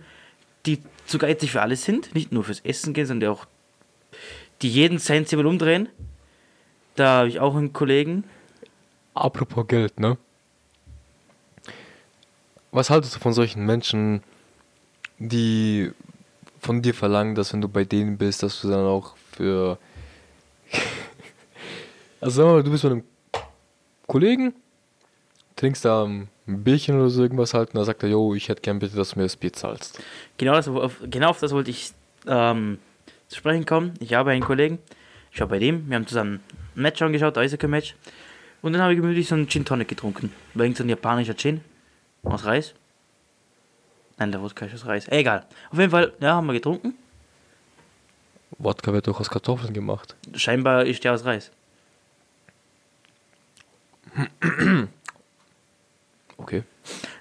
die zu geizig für alles sind, nicht nur fürs Essen gehen, sondern auch die jeden Cent mal umdrehen. Da habe ich auch einen Kollegen. Apropos Geld, ne? Was haltest du von solchen Menschen, die von dir verlangen, dass wenn du bei denen bist, dass du dann auch für. *laughs* also sag mal, du bist bei einem Kollegen, trinkst da ein Bierchen oder so irgendwas halt und da sagt er, yo, ich hätte gern bitte, dass du mir das Bier zahlst. Genau, das, auf, genau auf das wollte ich ähm, zu sprechen kommen. Ich habe einen Kollegen, ich war bei dem, wir haben zusammen ein Match angeschaut, Eishockey-Match. Und dann habe ich gemütlich so einen Gin Tonic getrunken. War irgend so ein japanischer Gin. Aus Reis. Nein, der Wodka ist aus Reis. Egal. Auf jeden Fall, ja, haben wir getrunken. Wodka wird doch aus Kartoffeln gemacht. Scheinbar ist der aus Reis. *clears throat* Okay.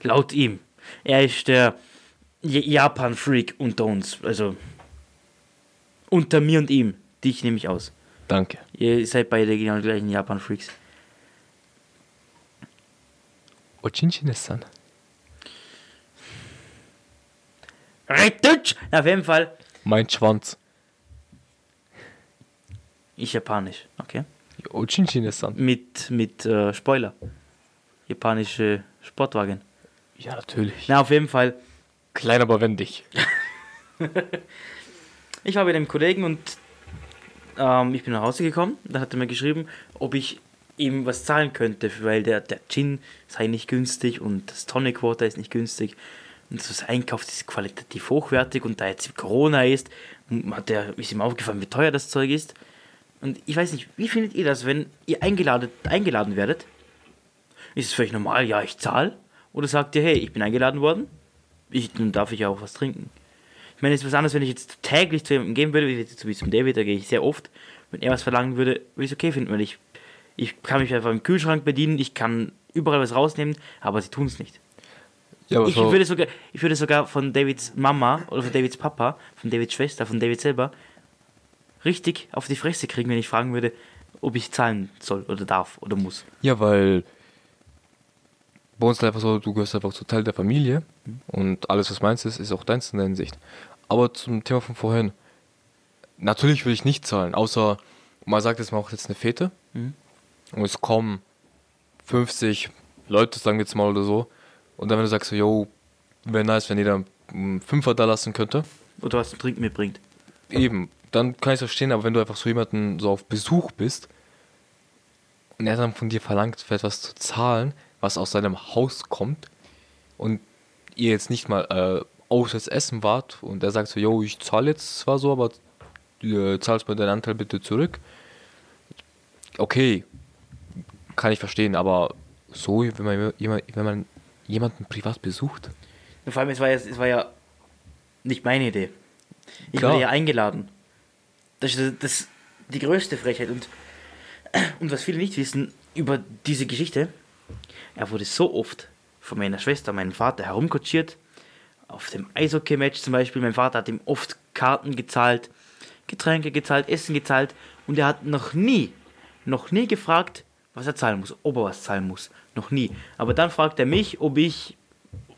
Laut ihm. Er ist der Japan-Freak unter uns. Also unter mir und ihm. Dich nehme ich aus. Danke. Ihr seid beide genau die gleichen Japan-Freaks. Ochinchin-san. Na, auf jeden Fall. Mein Schwanz. Ich Japanisch. Okay. Ochinchin-san. Mit, mit äh, Spoiler. Japanische Sportwagen. Ja, natürlich. Na, auf jeden Fall. Klein, aber wendig. *laughs* Ich war bei dem Kollegen und ähm, ich bin nach Hause gekommen. Da hat er mir geschrieben, ob ich ihm was zahlen könnte, weil der, der Gin sei nicht günstig und das Tonic Water ist nicht günstig. Und das Einkauf ist qualitativ hochwertig und da jetzt Corona ist, hat der, ist ihm aufgefallen, wie teuer das Zeug ist. Und ich weiß nicht, wie findet ihr das, wenn ihr eingeladen, eingeladen werdet? Ist es völlig normal, ja, ich zahle? Oder sagt ihr, hey, ich bin eingeladen worden, ich, dann darf ich ja auch was trinken? Ich meine, es ist was anderes, wenn ich jetzt täglich zu jemandem gehen würde, wie wie zum David, da gehe ich sehr oft. Wenn er was verlangen würde, würde ich es okay finden, weil ich, ich kann mich einfach im Kühlschrank bedienen, ich kann überall was rausnehmen, aber sie tun es nicht. Ja, Ich so, würde, sogar, ich würde sogar von Davids Mama oder von Davids Papa, von Davids Schwester, von David selber richtig auf die Fresse kriegen, wenn ich fragen würde, ob ich zahlen soll oder darf oder muss. ja, weil bei uns ist einfach so, du gehörst einfach zu Teil der Familie und alles, was meins ist, ist auch deins in der Hinsicht. Aber zum Thema von vorhin, natürlich würde ich nicht zahlen, außer man sagt jetzt mal auch jetzt eine Fete Mhm. und es kommen 50 Leute, sagen wir jetzt mal oder so, und dann wenn du sagst so, yo, wäre nice, wenn jeder einen Fünfer da lassen könnte, Oder was zum Trinken mitbringt. Eben, dann kann ich es verstehen, aber wenn du einfach so jemanden so auf Besuch bist und er dann von dir verlangt, für etwas zu zahlen, was aus seinem Haus kommt und ihr jetzt nicht mal äh, auswärts essen wart und er sagt so, yo, ich zahle jetzt zwar so, aber du äh, zahlst mir deinen Anteil bitte zurück. Okay, kann ich verstehen, aber so, wenn man, wenn man jemanden privat besucht, Und vor allem, es war ja, es war ja nicht meine Idee. Ich Klar. wurde ja eingeladen. Das ist das, die größte Frechheit. Und, und was viele nicht wissen über diese Geschichte, er wurde so oft von meiner Schwester, meinem Vater herumkutschiert. Auf dem Eishockey-Match zum Beispiel. Mein Vater hat ihm oft Karten gezahlt, Getränke gezahlt, Essen gezahlt. Und er hat noch nie, noch nie gefragt, was er zahlen muss, ob er was zahlen muss. Noch nie. Aber dann fragt er mich, ob ich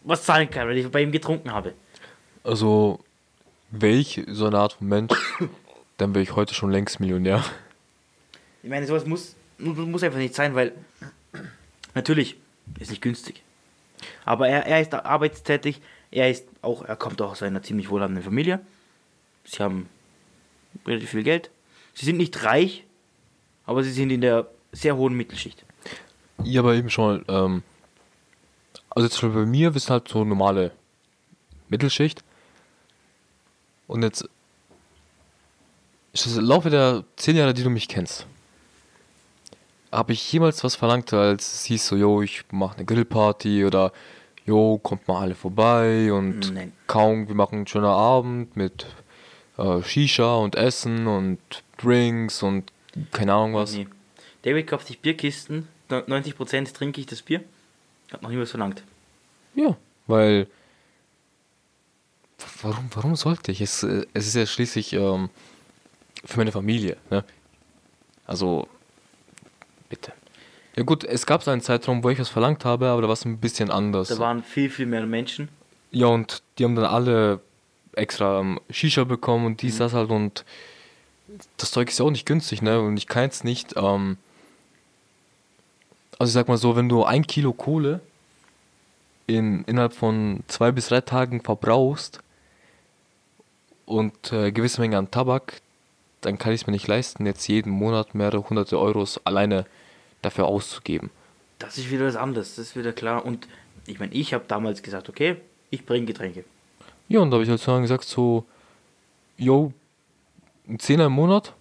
was zahlen kann, weil ich bei ihm getrunken habe. Also, wäre ich so eine Art von Mensch, *coughs* dann wäre ich heute schon längst Millionär. Ich meine, sowas muss, mu- muss einfach nicht sein, weil natürlich ist nicht günstig. Aber er, er ist arbeitstätig, er ist auch, er kommt auch aus einer ziemlich wohlhabenden Familie. Sie haben relativ viel Geld. Sie sind nicht reich, aber sie sind in der sehr hohen Mittelschicht. Ja, aber eben schon, ähm, also jetzt bei mir, sind halt so normale Mittelschicht. Und jetzt, ist das im Laufe der zehn Jahre, die du mich kennst, habe ich jemals was verlangt, als es hieß so, yo, ich mache eine Grillparty oder yo, kommt mal alle vorbei und Nein. kaum, wir machen einen schönen Abend mit äh, Shisha und Essen und Drinks und keine Ahnung was. Nee. David kauft sich Bierkisten, 90% trinke ich das Bier. Hat noch nie was verlangt. Ja, weil. Warum, warum sollte ich? Es, äh, es ist ja schließlich ähm, für meine Familie. Ne? Also, bitte. Ja gut, es gab so einen Zeitraum, wo ich was verlangt habe, aber da war es ein bisschen anders. Da waren viel, viel mehr Menschen. Ja, und die haben dann alle extra ähm, Shisha bekommen und dies, das halt und das Zeug ist ja auch nicht günstig, ne? Und ich kann jetzt nicht, ähm, also ich sag mal so, wenn du ein Kilo Kohle in, innerhalb von zwei bis drei Tagen verbrauchst und äh, gewisse Menge an Tabak, dann kann ich es mir nicht leisten, jetzt jeden Monat mehrere hunderte Euros alleine dafür auszugeben. Das ist wieder was anderes, das ist wieder klar. Und ich meine, ich habe damals gesagt, okay, ich bringe Getränke. Ja, und da habe ich halt so gesagt, so, yo, ein Zehner im Monat,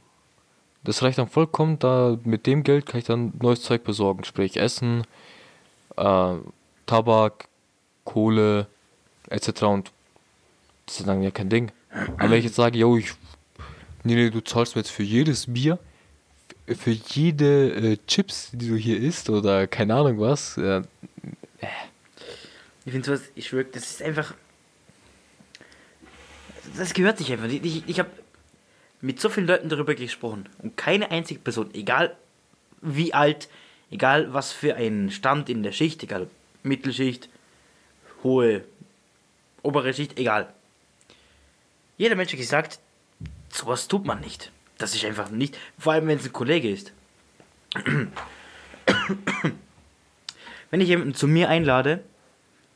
das reicht dann vollkommen, da mit dem Geld kann ich dann neues Zeug besorgen, sprich Essen, äh, Tabak, Kohle, etc. Und das ist dann ja kein Ding. Aber wenn ich jetzt sage, yo, ich, nee, nee, du zahlst mir jetzt für jedes Bier, für jede äh, Chips, die du hier isst, oder keine Ahnung was, äh, Ich finde sowas, ich schwöre, das ist einfach. Das gehört sich einfach. Ich, ich, ich habe mit so vielen Leuten darüber gesprochen und keine einzige Person, egal wie alt, egal was für ein Stand in der Schicht, egal Mittelschicht, hohe, obere Schicht, egal. Jeder Mensch hat gesagt, sowas tut man nicht. Das ist einfach nicht, vor allem wenn es ein Kollege ist. Wenn ich jemanden zu mir einlade,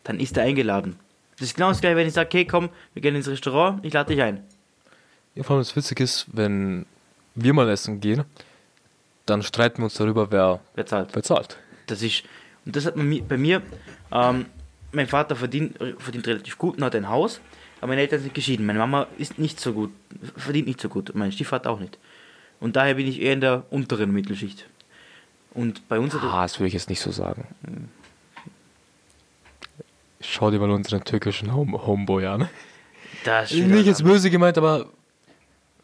dann ist er eingeladen. Das ist genau das gleiche, wenn ich sage, okay, komm, wir gehen ins Restaurant, ich lade dich ein. Ja, vor allem das Witzige ist, wenn wir mal essen gehen, dann streiten wir uns darüber, wer, Wer zahlt? wer zahlt. Das ist, und das hat man bei mir, ähm, mein Vater verdient, verdient relativ gut und hat ein Haus, aber meine Eltern sind geschieden. Meine Mama ist nicht so gut, verdient nicht so gut, und mein Stiefvater auch nicht. Und daher bin ich eher in der unteren Mittelschicht. Und bei uns Ah, das würde ich jetzt nicht so sagen. Schau dir mal unseren türkischen Home Homeboy an. das ist Nicht jetzt böse gemeint, aber.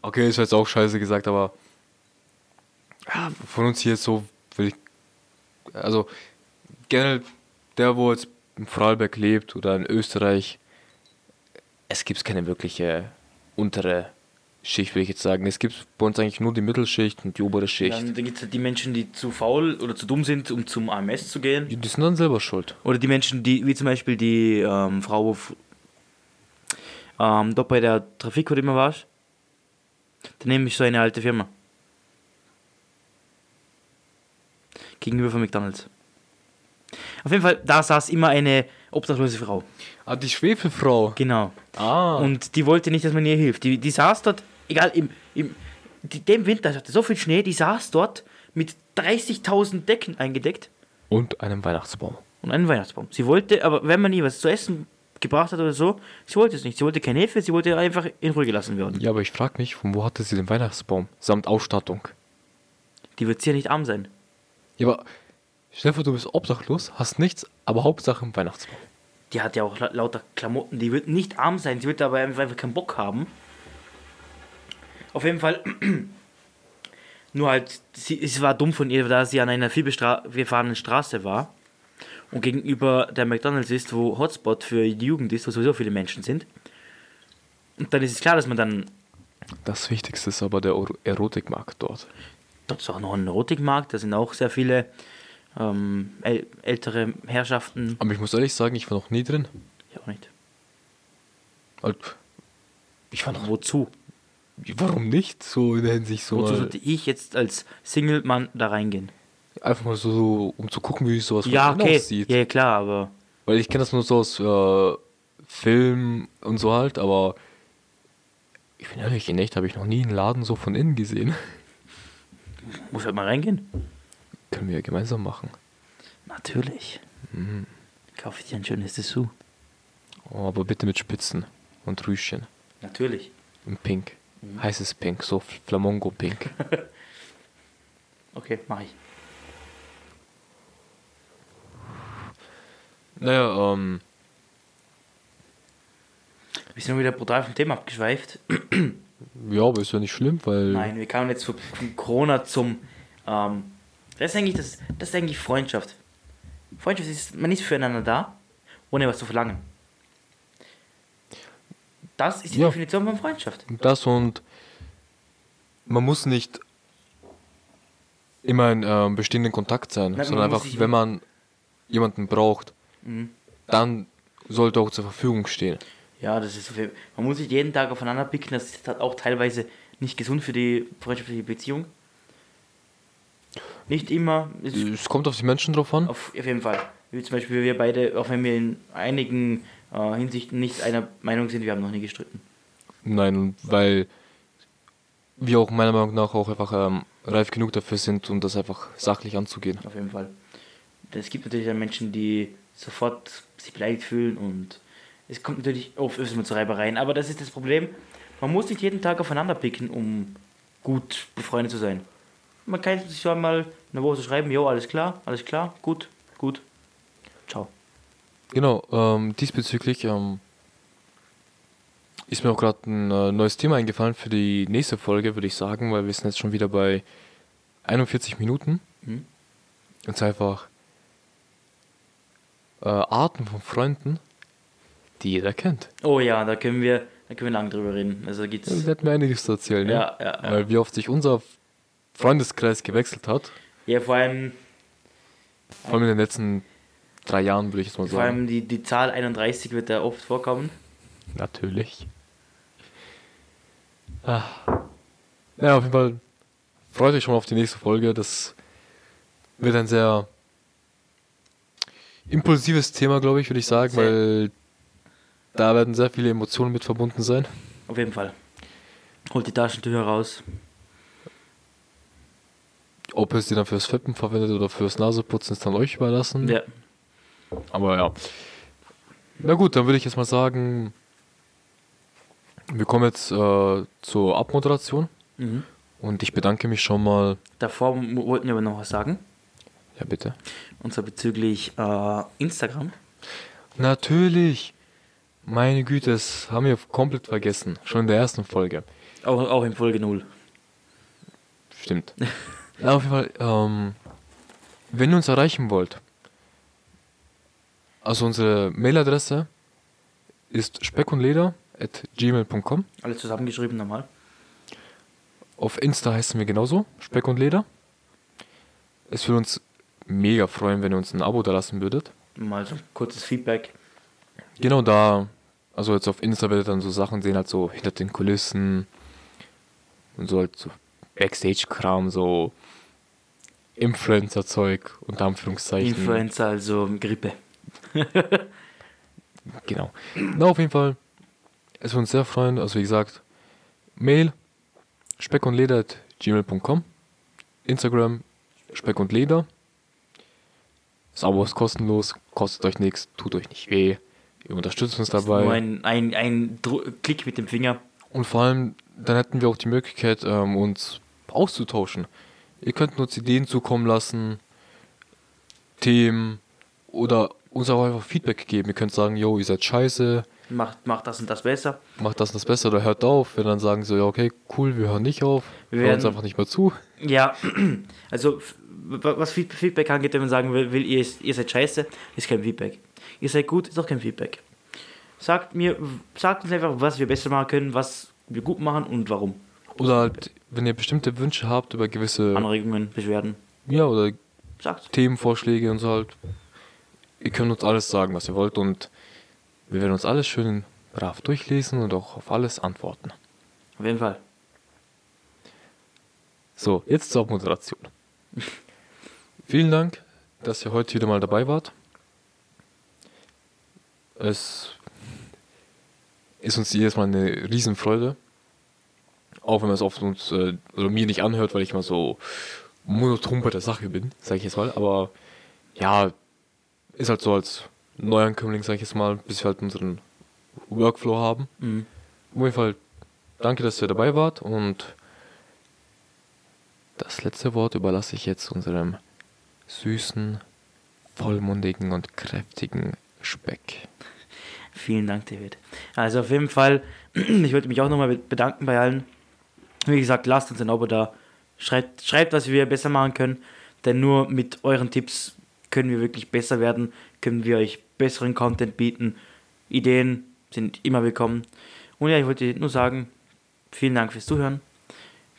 Okay, ist jetzt auch scheiße gesagt, aber. Ja, von uns hier so will ich. Also, generell der, wo jetzt in Vorarlberg lebt oder in Österreich, es gibt keine wirkliche untere Schicht, will ich jetzt sagen. Es gibt bei uns eigentlich nur die Mittelschicht und die obere Schicht. Dann, dann gibt es halt die Menschen, die zu faul oder zu dumm sind, um zum AMS zu gehen. Die, die sind dann selber schuld. Oder die Menschen, die, wie zum Beispiel die ähm, Frau, ähm, dort bei der Trafik, wo du immer warst, daneben ist so eine alte Firma. Gegenüber von McDonalds. Auf jeden Fall, da saß immer eine obdachlose Frau. Ah, die Schwefelfrau. Genau. Ah. Und die wollte nicht, dass man ihr hilft. Die, die saß dort, egal, im, im die, dem Winter, es hatte so viel Schnee, die saß dort mit 30.000 Decken eingedeckt und einem Weihnachtsbaum. und einen Weihnachtsbaum. Sie wollte, aber wenn man ihr was zu essen gebracht hat oder so, sie wollte es nicht. Sie wollte keine Hilfe, sie wollte einfach in Ruhe gelassen werden. Ja, aber ich frage mich, von wo hatte sie den Weihnachtsbaum? Samt Ausstattung. Die wird sicher nicht arm sein. Ja, aber vor, du bist obdachlos, hast nichts, aber Hauptsache im Weihnachtsbaum. Die hat ja auch la- lauter Klamotten. Die wird nicht arm sein, sie wird aber einfach keinen Bock haben. Auf jeden Fall. *clears throat* Nur halt, sie, es war dumm von ihr, da sie an einer vielbefahrenen Straße war und gegenüber der McDonalds ist, wo Hotspot für die Jugend ist, wo sowieso viele Menschen sind. Und dann ist es klar, dass man dann Das Wichtigste ist aber der Ero- Erotikmarkt dort. Dort ist auch noch ein Erotikmarkt, da sind auch sehr viele ähm, äl ältere Herrschaften. Aber ich muss ehrlich sagen, ich war noch nie drin. Ich auch nicht. Halt, Ich war noch. Wozu? Warum nicht? So in der Hinsicht so. Wozu sollte ich jetzt als Single-Mann da reingehen? einfach mal so, so, um zu gucken, wie sowas von Ja, innen okay. aussieht. Ja, klar, aber Weil ich kenne das nur so aus äh, Film und so halt, aber ich bin ehrlich, in echt habe ich noch nie einen Laden so von innen gesehen. muss halt mal reingehen. Können wir ja gemeinsam machen. Natürlich. Mhm. Kaufe ich dir ein schönes Dessous. Oh, aber bitte mit Spitzen und Rüschen. Natürlich. In Pink. Heißes Pink, so Flamongo-Pink. *laughs* Okay, mach ich. naja, ähm, Wir sind wieder brutal vom Thema abgeschweift. ja, aber ist ja nicht schlimm, weil. Nein, wir kamen jetzt von von Corona zum. Ähm, das ist eigentlich das, das ist eigentlich Freundschaft. Freundschaft ist, man ist füreinander da, ohne was zu verlangen. Das ist die Ja. Definition von Freundschaft. Das und man muss nicht immer in ähm, bestehenden Kontakt sein, man sondern einfach, wenn man jemanden braucht, Mhm. dann sollte auch zur Verfügung stehen. Ja, das ist so viel. Man muss sich jeden Tag aufeinander picken, das ist halt auch teilweise nicht gesund für die freundschaftliche Beziehung. Nicht immer, es Es kommt auf die Menschen drauf an. auf, auf jeden Fall. Wie zum Beispiel wir beide, auch wenn wir in einigen äh, Hinsichten nicht einer Meinung sind, wir haben noch nie gestritten. Nein, weil wir auch meiner Meinung nach auch einfach ähm, reif genug dafür sind, um das einfach sachlich anzugehen. Auf jeden Fall. Es gibt natürlich dann Menschen, die sofort sich beleidigt fühlen und es kommt natürlich oft öfters mal zu Reibereien. Aber das ist das Problem. Man muss nicht jeden Tag aufeinander picken, um gut befreundet zu sein. Man kann sich so einmal in der Woche schreiben, jo, alles klar, alles klar, gut, gut. Ciao. Genau, ähm, diesbezüglich ähm, ist mir auch gerade ein äh, neues Thema eingefallen für die nächste Folge, würde ich sagen, weil wir sind jetzt schon wieder bei 41 Minuten. Mhm. Und zwar einfach äh, Arten von Freunden, die jeder kennt. Oh ja, da können wir, da können wir lang drüber reden. Also gibt's. Da hätten wir einiges zu erzählen, ne? Ja, ja, ja. Weil wie oft sich unser Freundeskreis gewechselt hat, Ja, vor allem, vor allem in den letzten drei Jahren, würde ich jetzt mal vor sagen. allem die, die Zahl 31 wird da oft vorkommen. Natürlich. Ah. Ja, auf jeden Fall freut euch schon mal auf die nächste Folge. Das wird ein sehr impulsives Thema, glaube ich, würde ich sagen, Sehr. weil da werden sehr viele Emotionen mit verbunden sein. Auf jeden Fall. Holt die Taschentücher raus. Ob es die dann fürs Feppen verwendet oder fürs Naseputzen, ist dann euch überlassen. Ja. Aber ja. Na gut, dann würde ich jetzt mal sagen, wir kommen jetzt äh, zur Abmoderation. Mhm. Und ich bedanke mich schon mal. Davor wollten wir aber noch was sagen. Ja, bitte. Und zwar bezüglich äh, Instagram. Natürlich. Meine Güte, das haben wir komplett vergessen. Schon in der ersten Folge. Auch, auch in Folge 0. Stimmt. *laughs* ja, auf jeden Fall, ähm, wenn ihr uns erreichen wollt, also unsere Mailadresse ist speckunдлeder.gmail.com. Alles zusammengeschrieben nochmal. Auf Insta heißen wir genauso, Speck und Leder. Es würde uns mega freuen, wenn ihr uns ein Abo da lassen würdet. Mal so ein kurzes Feedback. Genau da, also jetzt auf Insta werdet ihr dann so Sachen sehen, halt so hinter den Kulissen und so halt so Backstage-Kram, so Influencer-Zeug, unter Anführungszeichen. Influencer, also Grippe. *laughs* Genau. Na, auf jeden Fall, es würde uns sehr freuen, also wie gesagt, Mail speck und leder gmail.com Instagram speck und leder das Abo ist kostenlos, kostet euch nichts, tut euch nicht weh, ihr unterstützt uns dabei. Nur ein, ein, ein Klick mit dem Finger. Und vor allem, dann hätten wir auch die Möglichkeit, ähm, uns auszutauschen. Ihr könnt uns Ideen zukommen lassen, Themen oder uns auch einfach Feedback geben. Ihr könnt sagen, yo, ihr seid scheiße, Macht, macht das und das besser. macht das und das besser oder hört auf. Wir dann sagen so, ja, okay, cool, wir hören nicht auf, Wir hören uns einfach nicht mehr zu. Ja, *clears throat* also was Feed- Feedback angeht, wenn man sagen will, will ihr, ihr seid scheiße, ist kein Feedback. Ihr seid gut, ist auch kein Feedback. Sagt mir, sagt uns einfach, was wir besser machen können, was wir gut machen und warum. Oder halt, wenn ihr bestimmte Wünsche habt über gewisse, Anregungen, Beschwerden. ja, oder Sagt. Themenvorschläge und so halt. Ihr könnt uns alles sagen, was ihr wollt und wir werden uns alles schön brav durchlesen und auch auf alles antworten. Auf jeden Fall. So, jetzt zur Moderation. *laughs* Vielen Dank, dass ihr heute wieder mal dabei wart. Es ist uns jedes Mal eine Riesenfreude. Auch wenn man es oft uns äh, oder mir nicht anhört, weil ich mal so monoton bei der Sache bin, sage ich jetzt mal. Aber ja, ist halt so als Neuankömmling, sage ich jetzt mal, bis wir halt unseren Workflow haben. Mhm. Auf jeden Fall danke, dass ihr dabei wart und das letzte Wort überlasse ich jetzt unserem süßen, vollmundigen und kräftigen Speck. Vielen Dank, David. Also auf jeden Fall, *clears throat* ich wollte mich auch nochmal bedanken bei allen. Wie gesagt, lasst uns ein Abo da. Schreibt, schreibt, was wir besser machen können. Denn nur mit euren Tipps können wir wirklich besser werden. Können wir euch besseren Content bieten. Ideen sind immer willkommen. Und ja, ich wollte nur sagen, vielen Dank fürs Zuhören.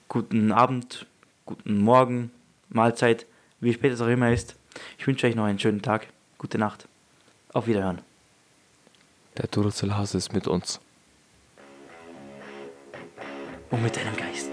Guten Abend, guten Morgen, Mahlzeit, wie spät es auch immer ist. Ich wünsche euch noch einen schönen Tag, gute Nacht, auf Wiederhören. Der Durzelhase ist mit uns. Und mit deinem Geist.